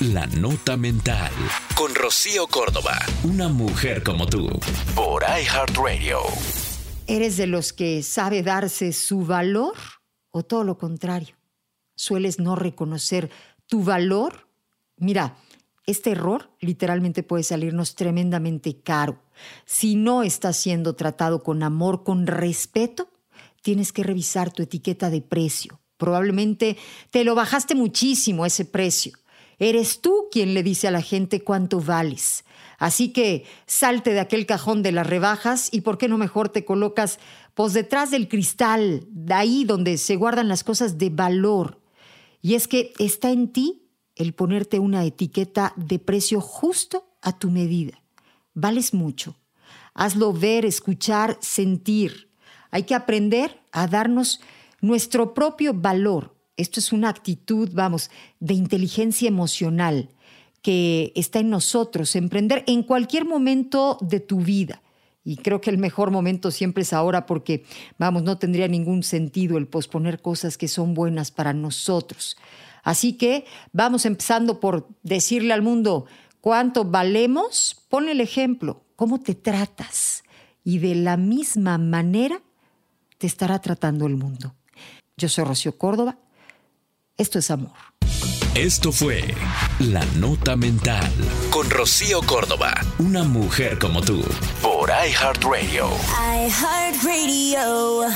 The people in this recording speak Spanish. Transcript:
La Nota Mental. Con Rocío Córdoba. Una mujer como tú. Por iHeartRadio. ¿Eres de los que sabe darse su valor o todo lo contrario? ¿Sueles no reconocer tu valor? Mira, este error literalmente puede salirnos tremendamente caro. Si no estás siendo tratado con amor, con respeto, tienes que revisar tu etiqueta de precio. Probablemente te lo bajaste muchísimo ese precio. Eres tú quien le dice a la gente cuánto vales. Así que salte de aquel cajón de las rebajas y por qué no mejor te colocas pues detrás del cristal, de ahí donde se guardan las cosas de valor. Y es que está en ti el ponerte una etiqueta de precio justo a tu medida. Vales mucho. Hazlo ver, escuchar, sentir. Hay que aprender a darnos nuestro propio valor. Esto es una actitud, vamos, de inteligencia emocional que está en nosotros, emprender en cualquier momento de tu vida. Y creo que el mejor momento siempre es ahora porque, vamos, no tendría ningún sentido el posponer cosas que son buenas para nosotros. Así que vamos empezando por decirle al mundo cuánto valemos. Pon el ejemplo, cómo te tratas. Y de la misma manera te estará tratando el mundo. Yo soy Rocío Córdoba. Esto es amor. Esto fue La Nota Mental con Rocío Córdoba, una mujer como tú, por iHeartRadio. iHeartRadio.